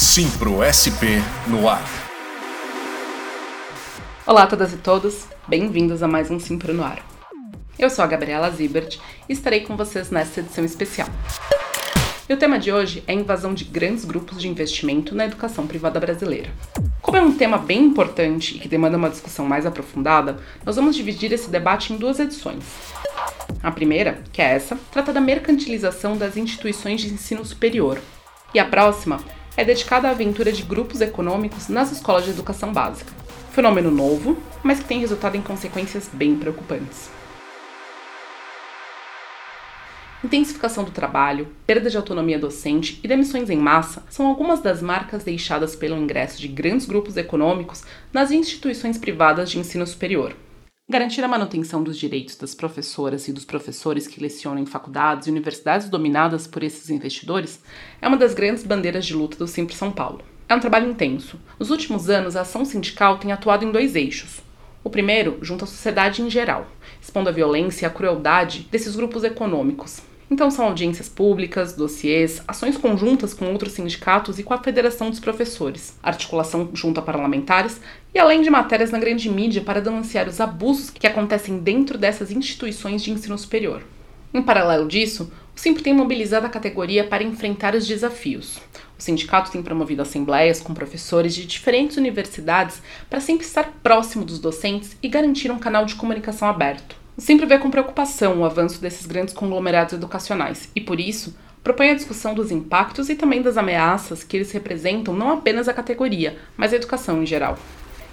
Simpro SP no ar. Olá a todas e todos, bem-vindos a mais um Simpro no ar. Eu sou a Gabriela Zibert e estarei com vocês nesta edição especial. E o tema de hoje é a invasão de grandes grupos de investimento na educação privada brasileira. Como é um tema bem importante e que demanda uma discussão mais aprofundada, nós vamos dividir esse debate em duas edições. A primeira, que é essa, trata da mercantilização das instituições de ensino superior. E a próxima é dedicada à aventura de grupos econômicos nas escolas de educação básica. Fenômeno novo, mas que tem resultado em consequências bem preocupantes. Intensificação do trabalho, perda de autonomia docente e demissões em massa são algumas das marcas deixadas pelo ingresso de grandes grupos econômicos nas instituições privadas de ensino superior. Garantir a manutenção dos direitos das professoras e dos professores que lecionam em faculdades e universidades dominadas por esses investidores é uma das grandes bandeiras de luta do Simples São Paulo. É um trabalho intenso. Nos últimos anos, a ação sindical tem atuado em dois eixos. O primeiro, junto à sociedade em geral, expondo a violência e a crueldade desses grupos econômicos, então são audiências públicas, dossiês, ações conjuntas com outros sindicatos e com a Federação dos Professores, articulação junto a parlamentares e além de matérias na grande mídia para denunciar os abusos que acontecem dentro dessas instituições de ensino superior. Em paralelo disso, o Simples tem mobilizado a categoria para enfrentar os desafios. O sindicato tem promovido assembleias com professores de diferentes universidades para sempre estar próximo dos docentes e garantir um canal de comunicação aberto sempre vê com preocupação o avanço desses grandes conglomerados educacionais e, por isso, propõe a discussão dos impactos e também das ameaças que eles representam não apenas a categoria, mas a educação em geral.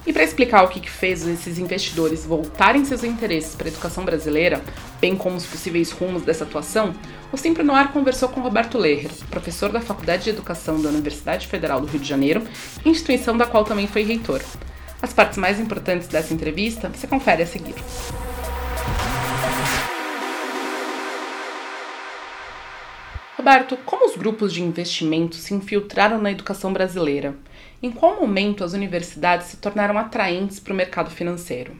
E para explicar o que fez esses investidores voltarem seus interesses para a educação brasileira, bem como os possíveis rumos dessa atuação, o Sempre no Ar conversou com Roberto Lerrer, professor da Faculdade de Educação da Universidade Federal do Rio de Janeiro, instituição da qual também foi reitor. As partes mais importantes dessa entrevista você confere a seguir. Roberto, como os grupos de investimento se infiltraram na educação brasileira? Em qual momento as universidades se tornaram atraentes para o mercado financeiro?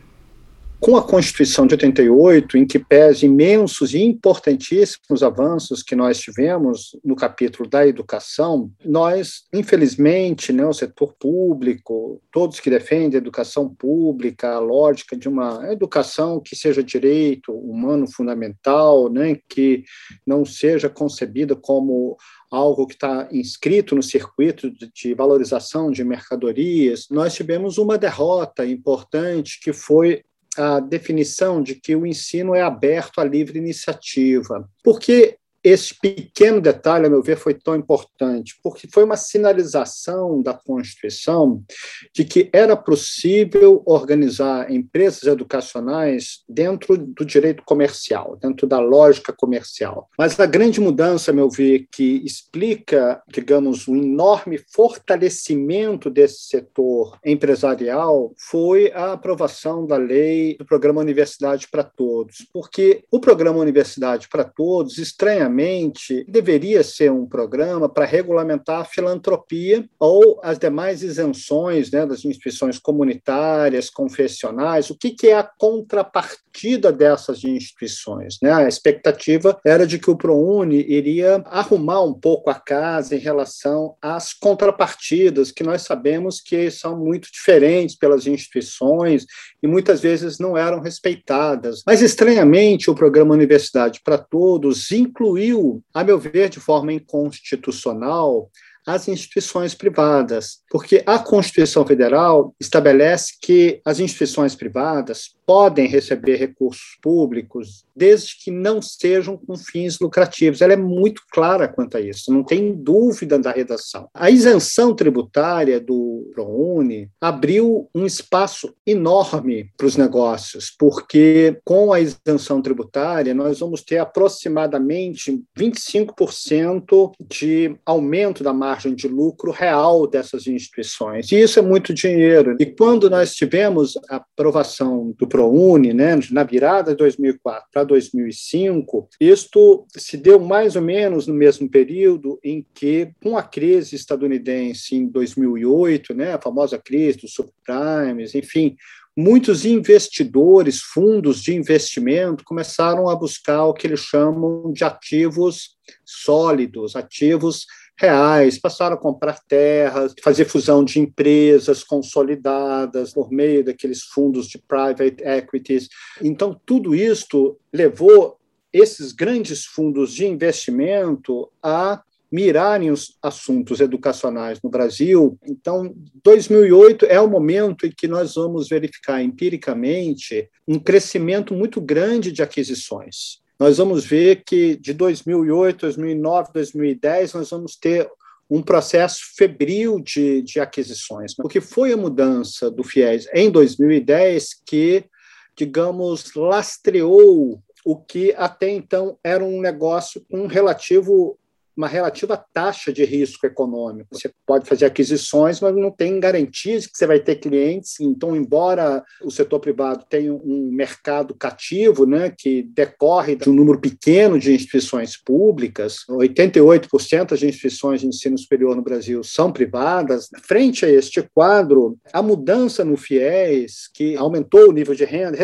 Com a Constituição de 88, em que pese imensos e importantíssimos avanços que nós tivemos no capítulo da educação, nós, infelizmente, né, o setor público, todos que defendem a educação pública, a lógica de uma educação que seja direito humano fundamental, né, que não seja concebida como algo que está inscrito no circuito de valorização de mercadorias, nós tivemos uma derrota importante que foi a definição de que o ensino é aberto à livre iniciativa. Porque esse pequeno detalhe, a meu ver, foi tão importante, porque foi uma sinalização da Constituição de que era possível organizar empresas educacionais dentro do direito comercial, dentro da lógica comercial. Mas a grande mudança, a meu ver, que explica, digamos, um enorme fortalecimento desse setor empresarial foi a aprovação da lei do Programa Universidade para Todos, porque o Programa Universidade para Todos, estranhamente, deveria ser um programa para regulamentar a filantropia ou as demais isenções né, das instituições comunitárias, confessionais, o que, que é a contrapartida dessas instituições. Né? A expectativa era de que o ProUni iria arrumar um pouco a casa em relação às contrapartidas, que nós sabemos que são muito diferentes pelas instituições e muitas vezes não eram respeitadas. Mas, estranhamente, o programa Universidade para Todos incluiu excluiu, a meu ver, de forma inconstitucional, as instituições privadas, porque a Constituição Federal estabelece que as instituições privadas podem receber recursos públicos desde que não sejam com fins lucrativos. Ela é muito clara quanto a isso, não tem dúvida da redação. A isenção tributária do ProUni abriu um espaço enorme para os negócios, porque com a isenção tributária nós vamos ter aproximadamente 25% de aumento da margem de lucro real dessas instituições. E isso é muito dinheiro. E quando nós tivemos a aprovação do ProUni, né, na virada de 2004 para 2005, isto se deu mais ou menos no mesmo período em que, com a crise estadunidense em 2008, né, a famosa crise dos subprimes, enfim, muitos investidores, fundos de investimento, começaram a buscar o que eles chamam de ativos sólidos, ativos reais, passaram a comprar terras, fazer fusão de empresas consolidadas por meio daqueles fundos de private equities. Então, tudo isto levou esses grandes fundos de investimento a mirarem os assuntos educacionais no Brasil. Então, 2008 é o momento em que nós vamos verificar empiricamente um crescimento muito grande de aquisições. Nós vamos ver que de 2008, 2009, 2010, nós vamos ter um processo febril de, de aquisições, porque foi a mudança do FIES em 2010 que, digamos, lastreou o que até então era um negócio com um relativo uma relativa taxa de risco econômico. Você pode fazer aquisições, mas não tem garantias que você vai ter clientes. Então, embora o setor privado tenha um mercado cativo, né, que decorre de um número pequeno de instituições públicas, 88% das instituições de ensino superior no Brasil são privadas. Frente a este quadro, a mudança no FIES, que aumentou o nível de renda,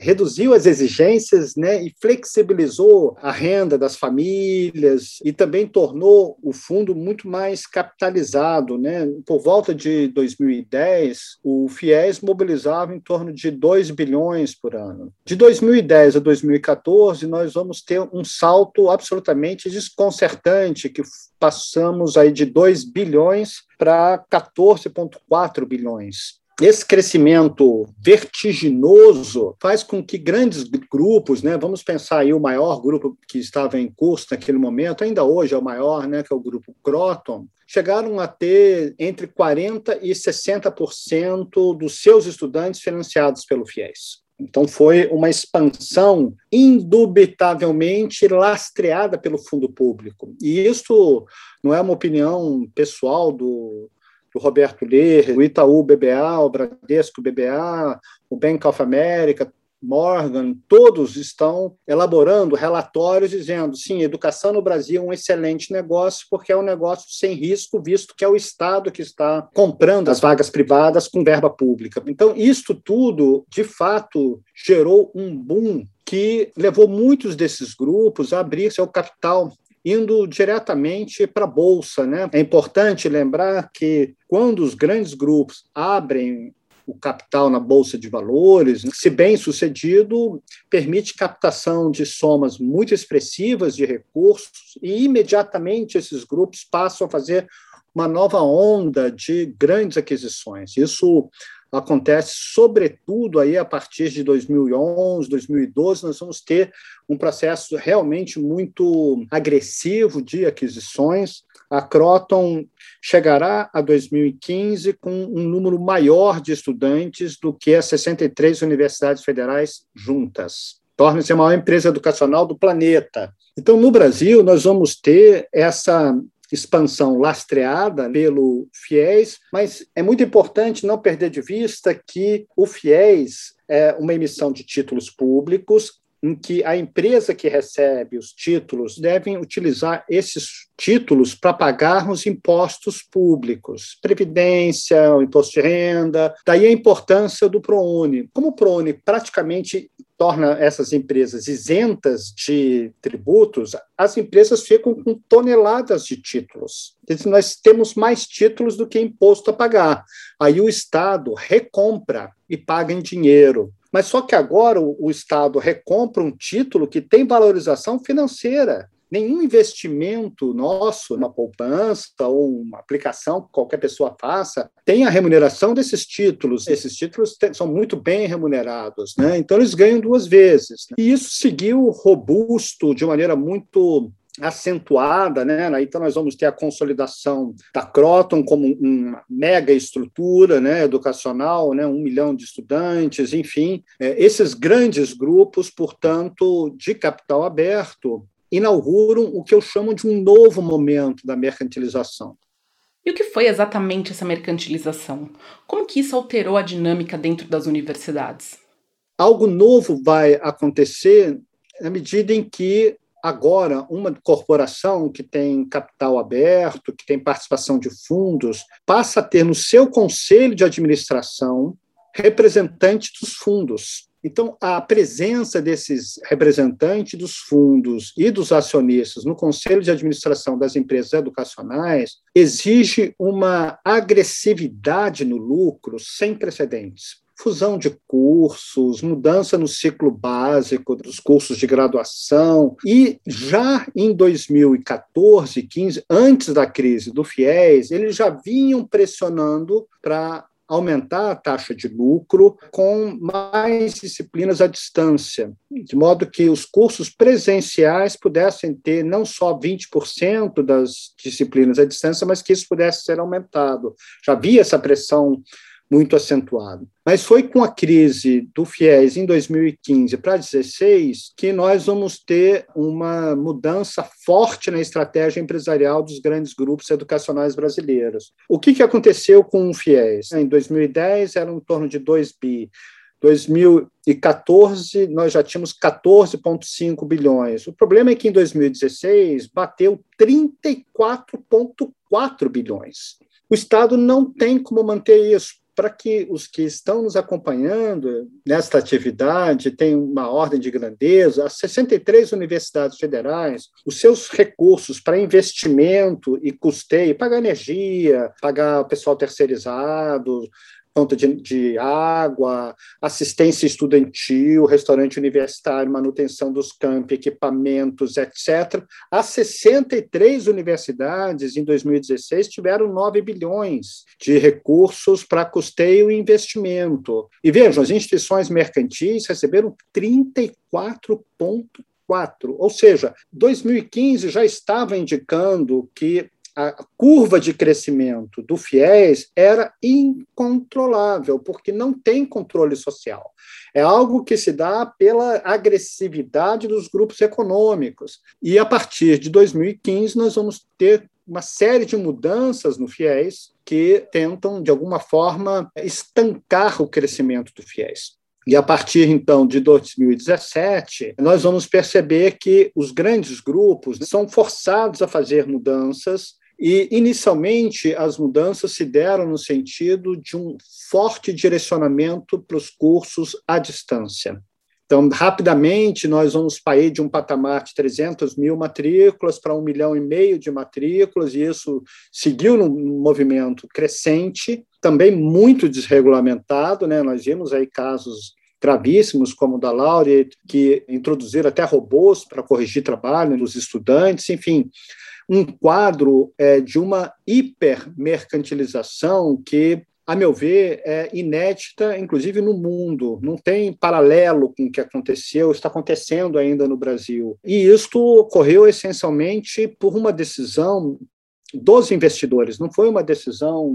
reduziu as exigências né, e flexibilizou a renda das famílias e também tornou o fundo muito mais capitalizado. Né? Por volta de 2010, o FIES mobilizava em torno de 2 bilhões por ano. De 2010 a 2014, nós vamos ter um salto absolutamente desconcertante, que passamos aí de 2 bilhões para 14,4 bilhões. Esse crescimento vertiginoso faz com que grandes grupos, né, vamos pensar aí o maior grupo que estava em curso naquele momento, ainda hoje é o maior, né, que é o grupo Croton, chegaram a ter entre 40% e 60% dos seus estudantes financiados pelo FIES. Então, foi uma expansão indubitavelmente lastreada pelo fundo público. E isso não é uma opinião pessoal do, do Roberto Ler, o Itaú BBA, o Bradesco BBA, o Bank of America, Morgan, todos estão elaborando relatórios dizendo, sim, educação no Brasil é um excelente negócio porque é um negócio sem risco, visto que é o Estado que está comprando as vagas privadas com verba pública. Então, isto tudo, de fato, gerou um boom que levou muitos desses grupos a abrir seu capital indo diretamente para a bolsa. Né? É importante lembrar que quando os grandes grupos abrem o capital na bolsa de valores, se bem sucedido, permite captação de somas muito expressivas de recursos e imediatamente esses grupos passam a fazer uma nova onda de grandes aquisições. Isso acontece sobretudo aí a partir de 2011, 2012, nós vamos ter um processo realmente muito agressivo de aquisições. A Croton chegará a 2015 com um número maior de estudantes do que as 63 universidades federais juntas. Torna-se a maior empresa educacional do planeta. Então, no Brasil, nós vamos ter essa expansão lastreada pelo FIES, mas é muito importante não perder de vista que o FIES é uma emissão de títulos públicos em que a empresa que recebe os títulos devem utilizar esses títulos para pagar os impostos públicos, previdência, imposto de renda. Daí a importância do ProUni. Como o ProUni praticamente torna essas empresas isentas de tributos, as empresas ficam com toneladas de títulos. Nós temos mais títulos do que imposto a pagar. Aí o Estado recompra e paga em dinheiro. Mas só que agora o, o Estado recompra um título que tem valorização financeira nenhum investimento nosso, uma poupança ou uma aplicação que qualquer pessoa faça, tem a remuneração desses títulos. Esses títulos são muito bem remunerados, né? então eles ganham duas vezes. E isso seguiu robusto de maneira muito acentuada, né? Então nós vamos ter a consolidação da Croton como uma mega estrutura, né? Educacional, né? Um milhão de estudantes, enfim, é, esses grandes grupos, portanto, de capital aberto, inauguram o que eu chamo de um novo momento da mercantilização. E o que foi exatamente essa mercantilização? Como que isso alterou a dinâmica dentro das universidades? Algo novo vai acontecer na medida em que agora uma corporação que tem capital aberto, que tem participação de fundos, passa a ter no seu conselho de administração representante dos fundos. Então, a presença desses representantes dos fundos e dos acionistas no conselho de administração das empresas educacionais exige uma agressividade no lucro sem precedentes fusão de cursos, mudança no ciclo básico dos cursos de graduação. E já em 2014, 15, antes da crise do FIES, eles já vinham pressionando para aumentar a taxa de lucro com mais disciplinas à distância, de modo que os cursos presenciais pudessem ter não só 20% das disciplinas à distância, mas que isso pudesse ser aumentado. Já havia essa pressão muito acentuado. Mas foi com a crise do FIES em 2015 para 2016 que nós vamos ter uma mudança forte na estratégia empresarial dos grandes grupos educacionais brasileiros. O que, que aconteceu com o FIES? Em 2010 era em torno de 2 bi. 2014, nós já tínhamos 14,5 bilhões. O problema é que em 2016 bateu 34,4 bilhões. O Estado não tem como manter isso para que os que estão nos acompanhando nesta atividade tenham uma ordem de grandeza, as 63 universidades federais, os seus recursos para investimento e custeio, pagar energia, pagar o pessoal terceirizado, conta de, de, água, assistência estudantil, restaurante universitário, manutenção dos campi, equipamentos, etc. As 63 universidades, em 2016, tiveram 9 bilhões de recursos para custeio e investimento. E vejam, as instituições mercantis receberam 34,4 ou seja, 2015 já estava indicando que a curva de crescimento do FIES era incontrolável, porque não tem controle social. É algo que se dá pela agressividade dos grupos econômicos. E a partir de 2015, nós vamos ter uma série de mudanças no FIES que tentam, de alguma forma, estancar o crescimento do FIES. E a partir, então, de 2017, nós vamos perceber que os grandes grupos são forçados a fazer mudanças e, inicialmente, as mudanças se deram no sentido de um forte direcionamento para os cursos à distância. Então, rapidamente, nós vamos sair de um patamar de 300 mil matrículas para um milhão e meio de matrículas, e isso seguiu num movimento crescente, também muito desregulamentado. Né? Nós vimos aí casos gravíssimos, como o da Laureate, que introduziram até robôs para corrigir trabalho dos estudantes, enfim um quadro é, de uma hipermercantilização que, a meu ver, é inédita, inclusive no mundo. Não tem paralelo com o que aconteceu, está acontecendo ainda no Brasil. E isto ocorreu essencialmente por uma decisão dos investidores, não foi uma decisão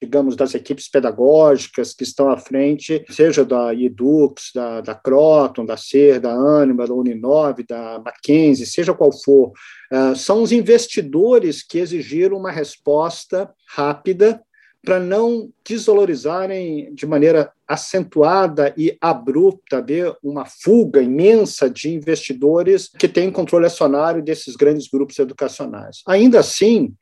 digamos, das equipes pedagógicas que estão à frente, seja da Edux, da, da Croton, da CER, da Anima, da Uninove, da Mackenzie, seja qual for, uh, são os investidores que exigiram uma resposta rápida para não desvalorizarem de maneira acentuada e abrupta de uma fuga imensa de investidores que têm controle acionário desses grandes grupos educacionais. Ainda assim,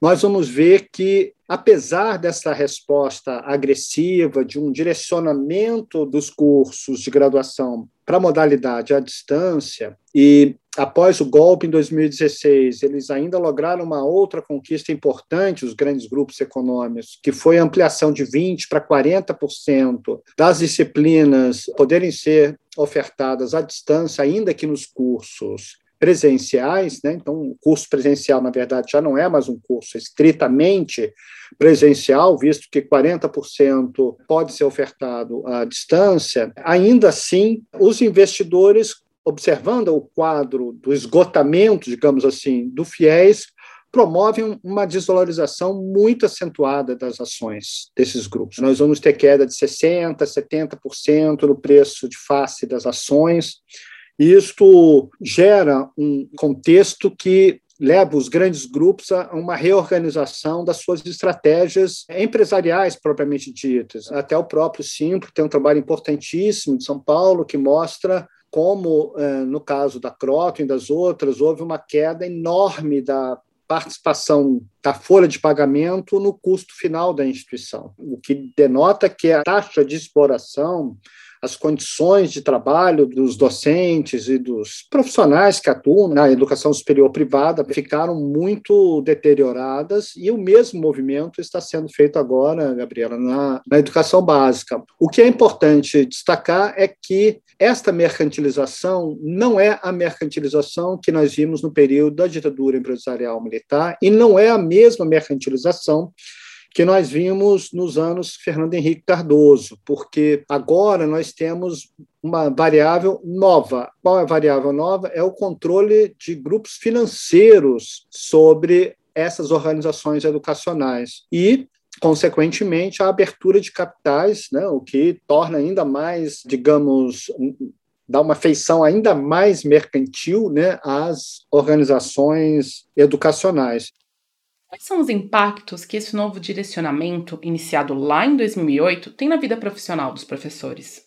nós vamos ver que, apesar dessa resposta agressiva, de um direcionamento dos cursos de graduação para a modalidade à distância, e após o golpe em 2016, eles ainda lograram uma outra conquista importante, os grandes grupos econômicos, que foi a ampliação de 20% para 40% das disciplinas poderem ser ofertadas à distância, ainda que nos cursos presenciais, né? então o curso presencial, na verdade, já não é mais um curso estritamente presencial, visto que 40% pode ser ofertado à distância, ainda assim, os investidores, observando o quadro do esgotamento, digamos assim, do FIES, promovem uma desvalorização muito acentuada das ações desses grupos. Nós vamos ter queda de 60%, 70% no preço de face das ações, isto gera um contexto que leva os grandes grupos a uma reorganização das suas estratégias empresariais propriamente ditas. Até o próprio Simpro tem um trabalho importantíssimo de São Paulo que mostra como, eh, no caso da Croton e das outras, houve uma queda enorme da participação da folha de pagamento no custo final da instituição, o que denota que a taxa de exploração as condições de trabalho dos docentes e dos profissionais que atuam na educação superior privada ficaram muito deterioradas e o mesmo movimento está sendo feito agora, Gabriela, na, na educação básica. O que é importante destacar é que esta mercantilização não é a mercantilização que nós vimos no período da ditadura empresarial militar e não é a mesma mercantilização que nós vimos nos anos Fernando Henrique Cardoso, porque agora nós temos uma variável nova. Qual é a variável nova? É o controle de grupos financeiros sobre essas organizações educacionais. E consequentemente, a abertura de capitais, né, o que torna ainda mais, digamos, dá uma feição ainda mais mercantil né, às organizações educacionais. Quais são os impactos que esse novo direcionamento, iniciado lá em 2008, tem na vida profissional dos professores?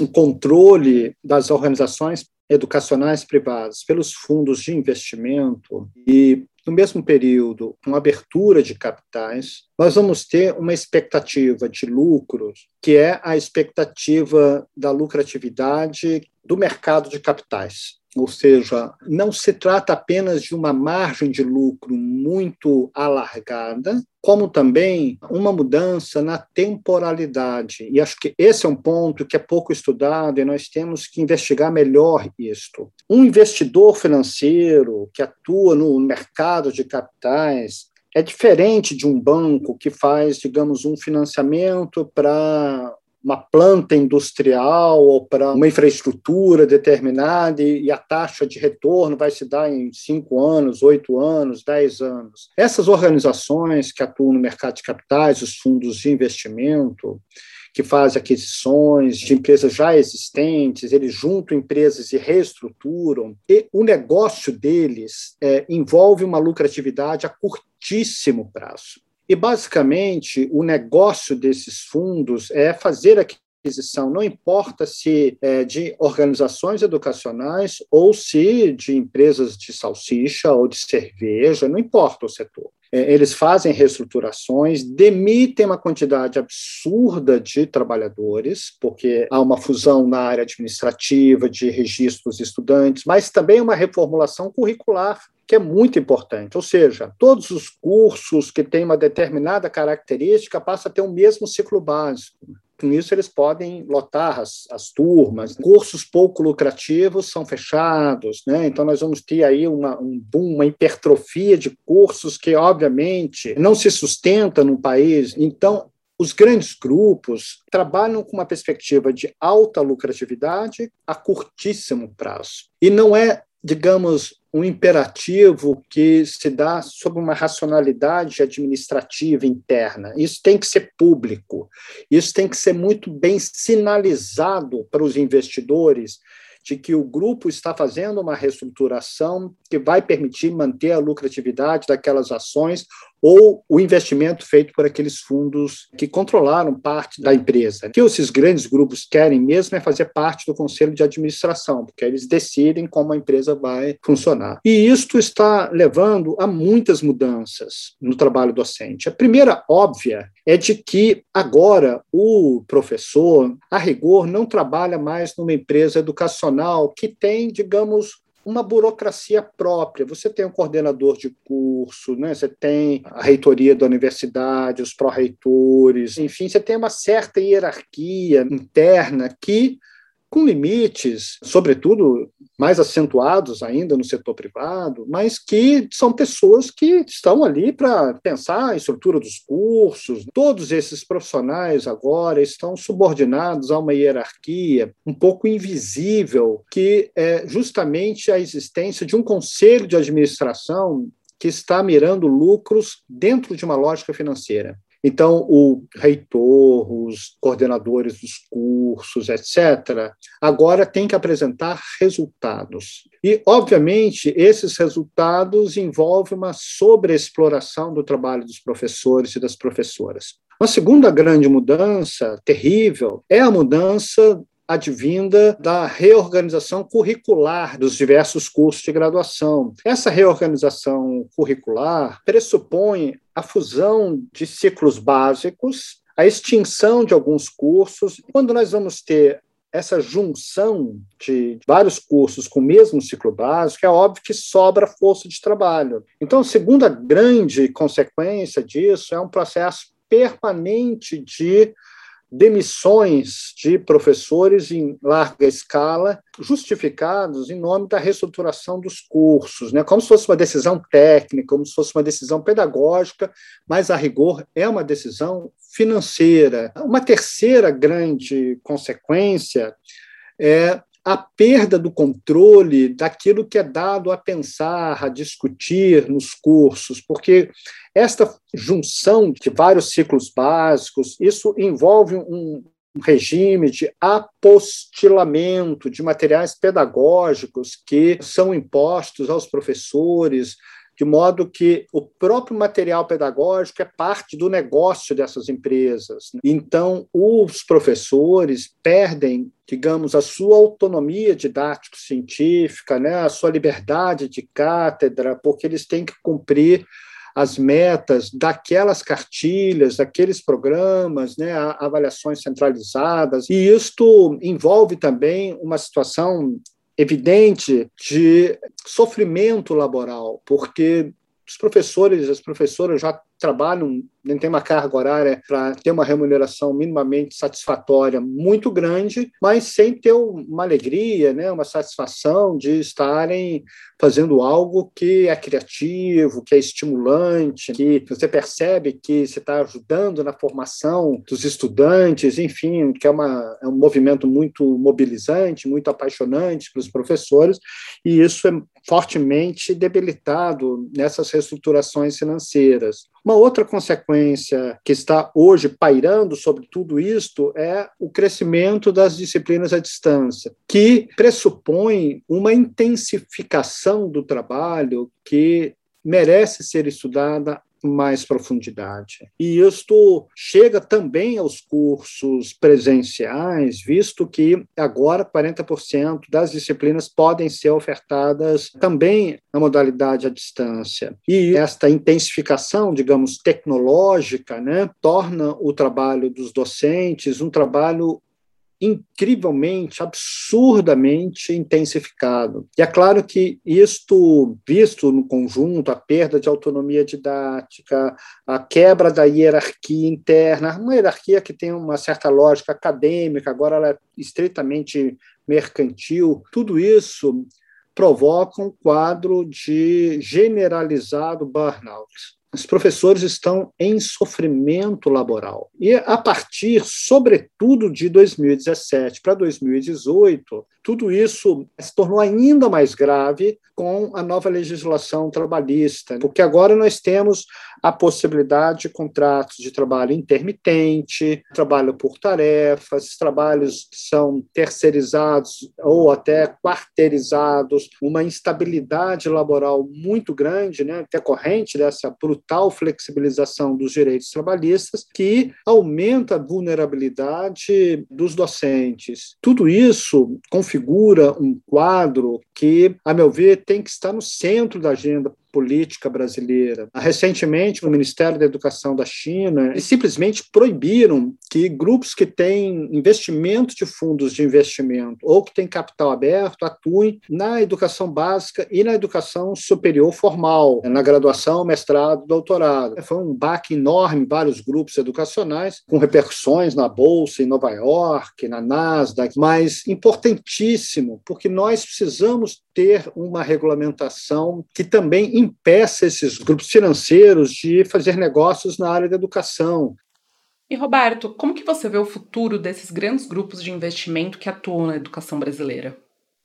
O controle das organizações educacionais privadas pelos fundos de investimento e no mesmo período, com abertura de capitais, nós vamos ter uma expectativa de lucros, que é a expectativa da lucratividade do mercado de capitais. Ou seja, não se trata apenas de uma margem de lucro muito alargada, como também uma mudança na temporalidade. E acho que esse é um ponto que é pouco estudado e nós temos que investigar melhor isto. Um investidor financeiro que atua no mercado de capitais é diferente de um banco que faz, digamos, um financiamento para uma planta industrial ou para uma infraestrutura determinada e, a taxa de retorno vai se dar em cinco anos, oito anos, dez anos. Essas organizações que atuam no mercado de capitais, os fundos de investimento, que fazem aquisições de empresas já existentes, eles juntam empresas e reestruturam, e o negócio deles é, envolve uma lucratividade a curtíssimo prazo. E, basicamente, o negócio desses fundos é fazer aquisição, não importa se é de organizações educacionais ou se de empresas de salsicha ou de cerveja, não importa o setor. É, eles fazem reestruturações, demitem uma quantidade absurda de trabalhadores, porque há uma fusão na área administrativa, de registros estudantes, mas também uma reformulação curricular que é muito importante. Ou seja, todos os cursos que têm uma determinada característica passam a ter o mesmo ciclo básico. Com isso, eles podem lotar as, as turmas. Cursos pouco lucrativos são fechados, né? Então, nós vamos ter aí uma, um boom, uma hipertrofia de cursos que, obviamente, não se sustenta no país. Então, os grandes grupos trabalham com uma perspectiva de alta lucratividade a curtíssimo prazo. E não é, digamos, um imperativo que se dá sob uma racionalidade administrativa interna. Isso tem que ser público, isso tem que ser muito bem sinalizado para os investidores de que o grupo está fazendo uma reestruturação que vai permitir manter a lucratividade daquelas ações ou o investimento feito por aqueles fundos que controlaram parte da empresa. O que esses grandes grupos querem mesmo é fazer parte do conselho de administração, porque eles decidem como a empresa vai funcionar. E isto está levando a muitas mudanças no trabalho docente. A primeira, óbvia, é de que agora o professor, a rigor, não trabalha mais numa empresa educacional que tem, digamos, uma burocracia própria. Você tem um coordenador de curso, né? você tem a reitoria da universidade, os pró-reitores, enfim, você tem uma certa hierarquia interna que com limites, sobretudo mais acentuados ainda no setor privado, mas que são pessoas que estão ali para pensar a estrutura dos cursos. Todos esses profissionais agora estão subordinados a uma hierarquia um pouco invisível, que é justamente a existência de um conselho de administração que está mirando lucros dentro de uma lógica financeira. Então, o reitor, os coordenadores dos cursos, etc., agora tem que apresentar resultados. E, obviamente, esses resultados envolvem uma sobreexploração do trabalho dos professores e das professoras. Uma segunda grande mudança terrível é a mudança advinda da reorganização curricular dos diversos cursos de graduação. Essa reorganização curricular pressupõe a fusão de ciclos básicos, a extinção de alguns cursos. Quando nós vamos ter essa junção de vários cursos com o mesmo ciclo básico, é óbvio que sobra força de trabalho. Então, a segunda grande consequência disso é um processo permanente de demissões de professores em larga escala, justificados em nome da reestruturação dos cursos, né? como se fosse uma decisão técnica, como se fosse uma decisão pedagógica, mas a rigor é uma decisão financeira. Uma terceira grande consequência é a perda do controle daquilo que é dado a pensar, a discutir nos cursos, porque esta junção de vários ciclos básicos, isso envolve um, regime de apostilamento de materiais pedagógicos que são impostos aos professores, de modo que o próprio material pedagógico é parte do negócio dessas empresas. Então, os professores perdem, digamos, a sua autonomia didático-científica, né, a sua liberdade de cátedra, porque eles têm que cumprir as metas daquelas cartilhas, daqueles programas, né, avaliações centralizadas, e isto envolve também uma situação evidente de sofrimento laboral, porque os professores, as professoras já trabalham, nem tem uma carga horária para ter uma remuneração minimamente satisfatória muito grande, mas sem ter uma alegria, né, uma satisfação de estarem fazendo algo que é criativo, que é estimulante, que você percebe que você está ajudando na formação dos estudantes, enfim, que é, uma, é um movimento muito mobilizante, muito apaixonante para os professores, e isso é fortemente debilitado nessas reestruturações financeiras. Uma outra consequência que está hoje pairando sobre tudo isto é o crescimento das disciplinas à distância, que pressupõe uma intensificação do trabalho que merece ser estudada mais profundidade. E isto chega também aos cursos presenciais, visto que agora 40% das disciplinas podem ser ofertadas também na modalidade à distância. E esta intensificação, digamos, tecnológica, né, torna o trabalho dos docentes um trabalho incrivelmente, absurdamente intensificado. E é claro que isto, visto no conjunto, a perda de autonomia didática, a quebra da hierarquia interna, uma hierarquia que tem uma certa lógica acadêmica, agora ela é estritamente mercantil, tudo isso provoca um quadro de generalizado burnout os professores estão em sofrimento laboral. E a partir, sobretudo, de 2017 para 2018, tudo isso se tornou ainda mais grave com a nova legislação trabalhista, porque agora nós temos a possibilidade de contratos de trabalho intermitente, trabalho por tarefas, trabalhos que são terceirizados ou até quarteirizados, uma instabilidade laboral muito grande, né, decorrente dessa brutal flexibilização dos direitos trabalhistas, que aumenta a vulnerabilidade dos docentes. Tudo isso configura um quadro que, a meu ver, tem que estar no centro da agenda política brasileira. Recentemente, o Ministério da Educação da China simplesmente proibiram que grupos que têm investimento de fundos de investimento ou que têm capital aberto atuem na educação básica e na educação superior formal, na graduação, mestrado, doutorado. Foi um baque enorme vários grupos educacionais, com repercussões na Bolsa em Nova York, na Nasdaq, mas importantíssimo, porque nós precisamos ter uma regulamentação que também impeça esses grupos financeiros de fazer negócios na área da educação. E Roberto, como que você vê o futuro desses grandes grupos de investimento que atuam na educação brasileira?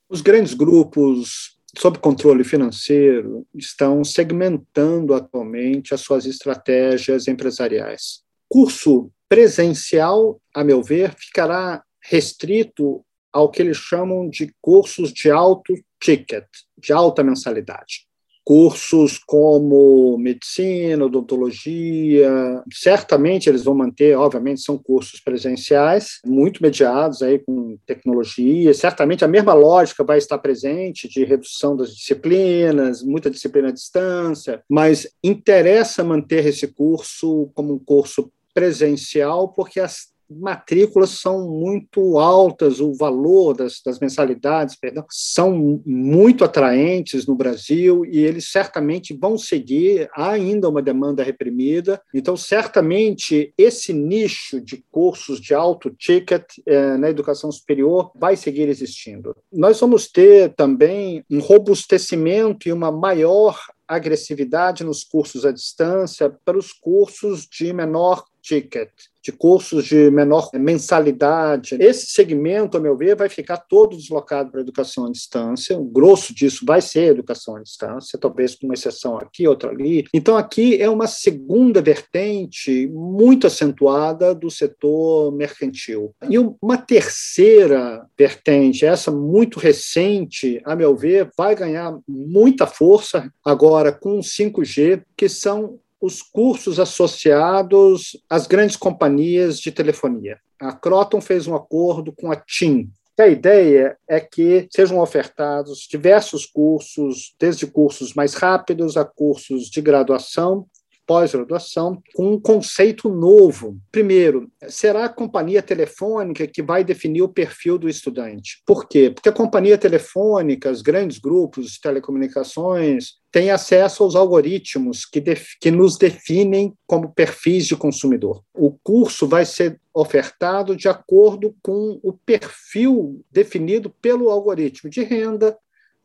Os grandes grupos sob controle financeiro estão segmentando atualmente as suas estratégias empresariais. Curso presencial, a meu ver, ficará restrito ao que eles chamam de cursos de alto ticket, de alta mensalidade. Cursos como medicina, odontologia, certamente eles vão manter, obviamente, são cursos presenciais, muito mediados aí com tecnologia, certamente a mesma lógica vai estar presente de redução das disciplinas, muita disciplina à distância, mas interessa manter esse curso como um curso presencial porque as matrículas são muito altas, o valor das, das mensalidades, perdão, são muito atraentes no Brasil e eles certamente vão seguir. Há ainda uma demanda reprimida, então certamente esse nicho de cursos de alto ticket eh, na educação superior vai seguir existindo. Nós vamos ter também um robustecimento e uma maior agressividade nos cursos à distância para os cursos de menor ticket de cursos de menor mensalidade. Esse segmento, a meu ver, vai ficar todo deslocado para a educação à distância. O grosso disso vai ser a educação à distância, talvez com uma exceção aqui, outra ali. Então, aqui é uma segunda vertente muito acentuada do setor mercantil. E uma terceira vertente, essa muito recente, a meu ver, vai ganhar muita força agora com o 5G, que são os cursos associados às grandes companhias de telefonia. A Croton fez um acordo com a TIM. A ideia é que sejam ofertados diversos cursos, desde cursos mais rápidos a cursos de graduação pós-graduação com um conceito novo. Primeiro, será a companhia telefônica que vai definir o perfil do estudante. Por quê? Porque a companhia telefônica, os grandes grupos de telecomunicações, têm acesso aos algoritmos que, que nos definem como perfis de consumidor. O curso vai ser ofertado de acordo com o perfil definido pelo algoritmo de renda,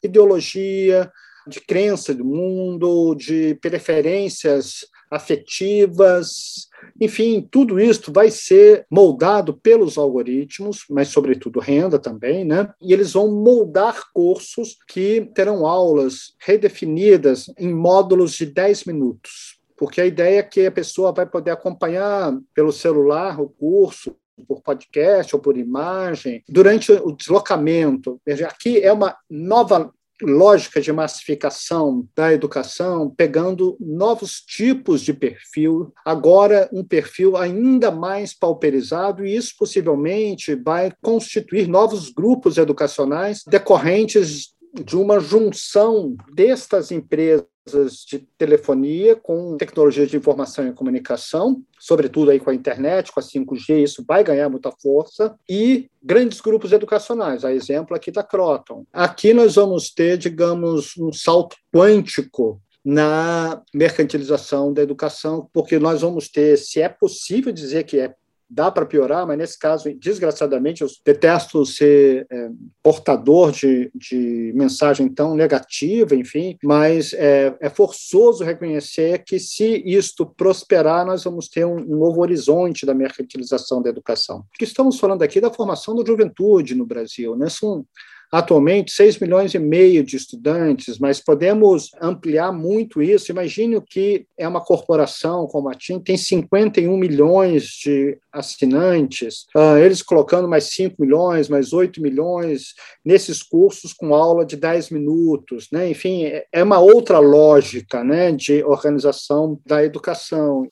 ideologia, de crença do mundo, de preferências afetivas, enfim, tudo isso vai ser moldado pelos algoritmos, mas sobretudo renda também, né? E eles vão moldar cursos que terão aulas redefinidas em módulos de 10 minutos. Porque a ideia é que a pessoa vai poder acompanhar pelo celular o curso, por podcast ou por imagem, durante o deslocamento. Aqui é uma nova lógica de massificação da educação, pegando novos tipos de perfil, agora um perfil ainda mais pauperizado, e isso possivelmente vai constituir novos grupos educacionais decorrentes de uma junção destas empresas de telefonia com tecnologias de informação e comunicação, sobretudo aí com a internet, com a 5G, isso vai ganhar muita força, e grandes grupos educacionais, a exemplo aqui da Croton. Aqui nós vamos ter, digamos, um salto quântico na mercantilização da educação, porque nós vamos ter, se é possível dizer que é dá para piorar, mas nesse caso, desgraçadamente, eu detesto ser é, portador de, de mensagem tão negativa, enfim, mas é, é, forçoso reconhecer que se isto prosperar, nós vamos ter um, um novo horizonte da mercantilização da educação. Porque estamos falando aqui da formação da juventude no Brasil, né? São atualmente 6 milhões e meio de estudantes, mas podemos ampliar muito isso. Imagine que é uma corporação como a TIM, tem 51 milhões de assinantes, uh, eles colocando mais 5 milhões, mais 8 milhões nesses cursos com aula de 10 minutos. Né? Enfim, é uma outra lógica né, de organização da educação.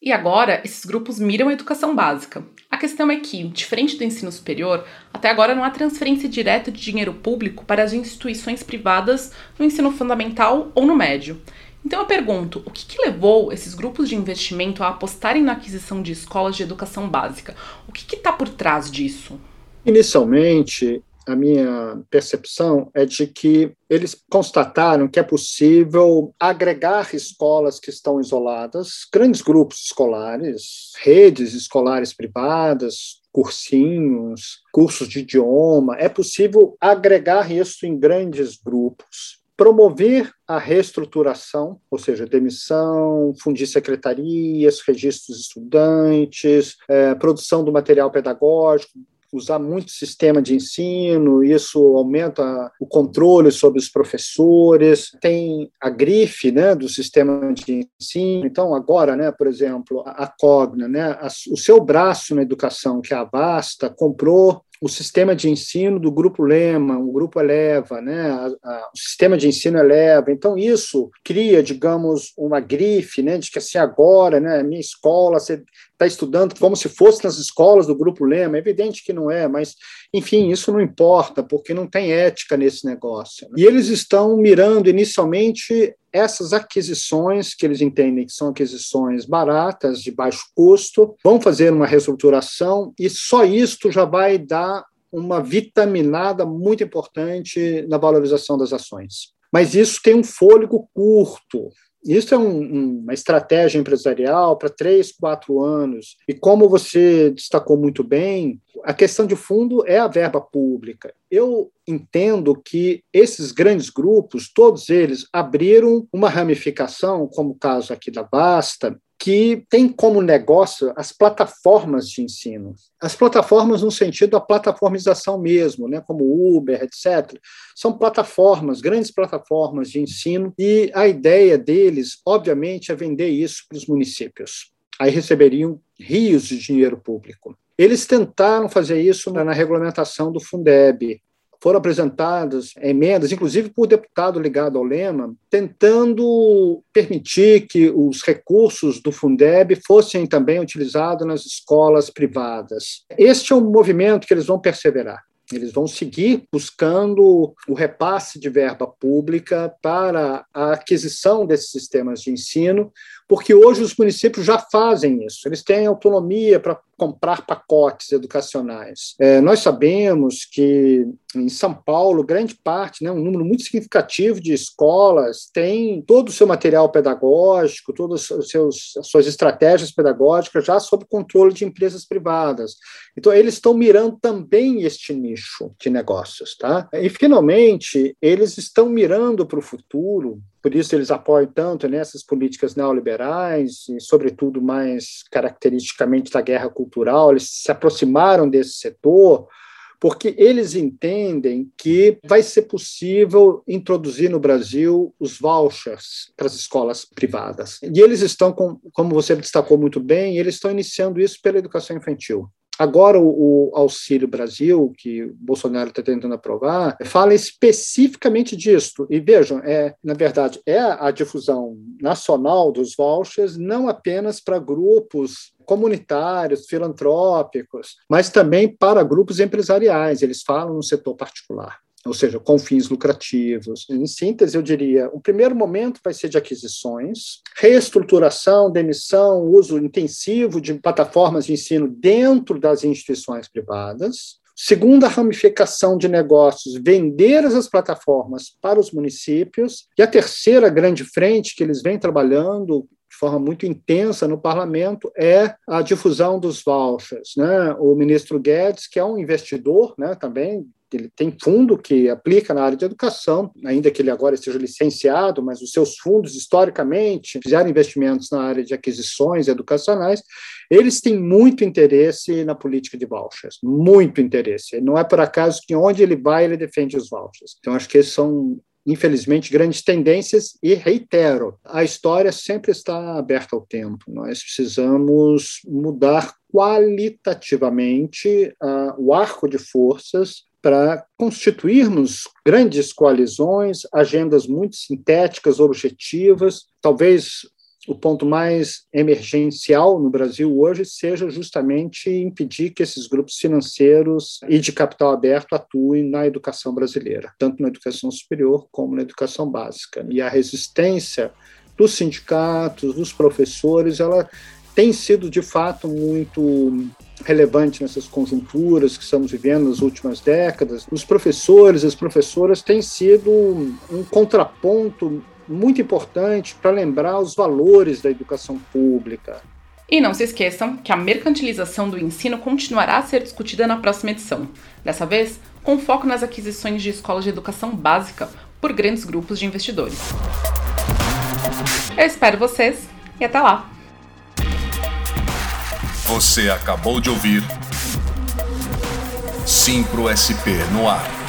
E agora, esses grupos miram a educação básica. Questão é que, diferente do ensino superior, até agora não há transferência direta de dinheiro público para as instituições privadas no ensino fundamental ou no médio. Então eu pergunto, o que, que levou esses grupos de investimento a apostarem na aquisição de escolas de educação básica? O que está por trás disso? Inicialmente, a minha percepção é de que eles constataram que é possível agregar escolas que estão isoladas, grandes grupos escolares, redes escolares privadas, cursinhos, cursos de idioma, é possível agregar isso em grandes grupos promover a reestruturação, ou seja, demissão, fundir secretarias, registros estudantes, é, produção do material pedagógico, usar muito sistema de ensino, isso aumenta o controle sobre os professores, tem a grife né, do sistema de ensino. Então, agora, né, por exemplo, a Cogna, né, a, o seu braço na educação, que é a Vasta, comprou o sistema de ensino do grupo Lema, o grupo Eleva, né? A, a, o sistema de ensino Eleva. Então, isso cria, digamos, uma grife né? de que assim, agora, né, minha escola, você está estudando como se fosse nas escolas do grupo Lema. É evidente que não é, mas, enfim, isso não importa, porque não tem ética nesse negócio. E eles estão mirando inicialmente essas aquisições, que eles entendem que são aquisições baratas, de baixo custo, vão fazer uma reestruturação e só isto já vai dar uma vitaminada muito importante na valorização das ações. Mas isso tem um fôlego curto. Isso é um, uma estratégia empresarial para três, quatro anos. E como você destacou muito bem, a questão de fundo é a verba pública. Eu entendo que esses grandes grupos, todos eles, abriram uma ramificação, como o caso aqui da Basta, que tem como negócio as plataformas de ensino. As plataformas no sentido da plataformização mesmo, né, como Uber, etc. São plataformas, grandes plataformas de ensino, e a ideia deles, obviamente, é vender isso para os municípios. Aí receberiam rios de dinheiro público. Eles tentaram fazer isso na regulamentação do Fundeb, foram apresentadas emendas, inclusive por deputado ligado ao Lema, tentando permitir que os recursos do Fundeb fossem também utilizados nas escolas privadas. Este é um movimento que eles vão perseverar. Eles vão seguir buscando o repasse de verba pública para a aquisição desses sistemas de ensino, porque hoje os municípios já fazem isso. Eles têm autonomia para comprar pacotes educacionais. É, nós sabemos que em São Paulo, grande parte, né, um número muito significativo de escolas tem todo o seu material pedagógico, todas as suas estratégias pedagógicas já sob controle de empresas privadas. Então, eles estão mirando também este nicho de negócios. Tá? E, finalmente, eles estão mirando para o futuro por isso eles apoiam tanto nessas políticas neoliberais e, sobretudo, mais caracteristicamente da guerra cultural. Eles se aproximaram desse setor porque eles entendem que vai ser possível introduzir no Brasil os vouchers para as escolas privadas. E eles estão, com, como você destacou muito bem, eles estão iniciando isso pela educação infantil. Agora, o, o, Auxílio Brasil, que o Bolsonaro está tentando aprovar, fala especificamente disso. E vejam, é, na verdade, é a difusão nacional dos vouchers, não apenas para grupos comunitários, filantrópicos, mas também para grupos empresariais. Eles falam no setor particular ou seja, com fins lucrativos. Em síntese, eu diria: o primeiro momento vai ser de aquisições, reestruturação, demissão, uso intensivo de plataformas de ensino dentro das instituições privadas. Segunda ramificação de negócios, vender essas plataformas para os municípios. E a terceira grande frente que eles vêm trabalhando forma muito intensa no parlamento é a difusão dos vouchers. Né? O ministro Guedes, que é um investidor né, também ele tem fundo que aplica na área de educação, ainda que ele agora esteja licenciado, mas os seus fundos, historicamente, fizeram investimentos na área de aquisições educacionais, eles têm muito interesse na política de vouchers, muito interesse. Não é por acaso que onde ele vai, ele defende os vouchers. Então, acho que esses são infelizmente, grandes tendências e reitero, a história sempre está aberta ao tempo. Nós precisamos mudar qualitativamente uh, o arco de forças para constituirmos grandes coalizões, agendas muito sintéticas, objetivas. Talvez o ponto mais emergencial no Brasil hoje seja justamente impedir que esses grupos financeiros e de capital aberto atuem na educação brasileira, tanto na educação superior como na educação básica. E a resistência dos sindicatos, dos professores, ela tem sido de fato muito relevante nessas conjunturas que estamos vivendo nas últimas décadas. Os professores, as professoras têm sido um contraponto muito importante para lembrar os valores da educação pública. E não se esqueçam que a mercantilização do ensino continuará a ser discutida na próxima edição, dessa vez com foco nas aquisições de escolas de educação básica por grandes grupos de investidores. Eu espero vocês e até lá! Você acabou de ouvir Simpro SP no ar.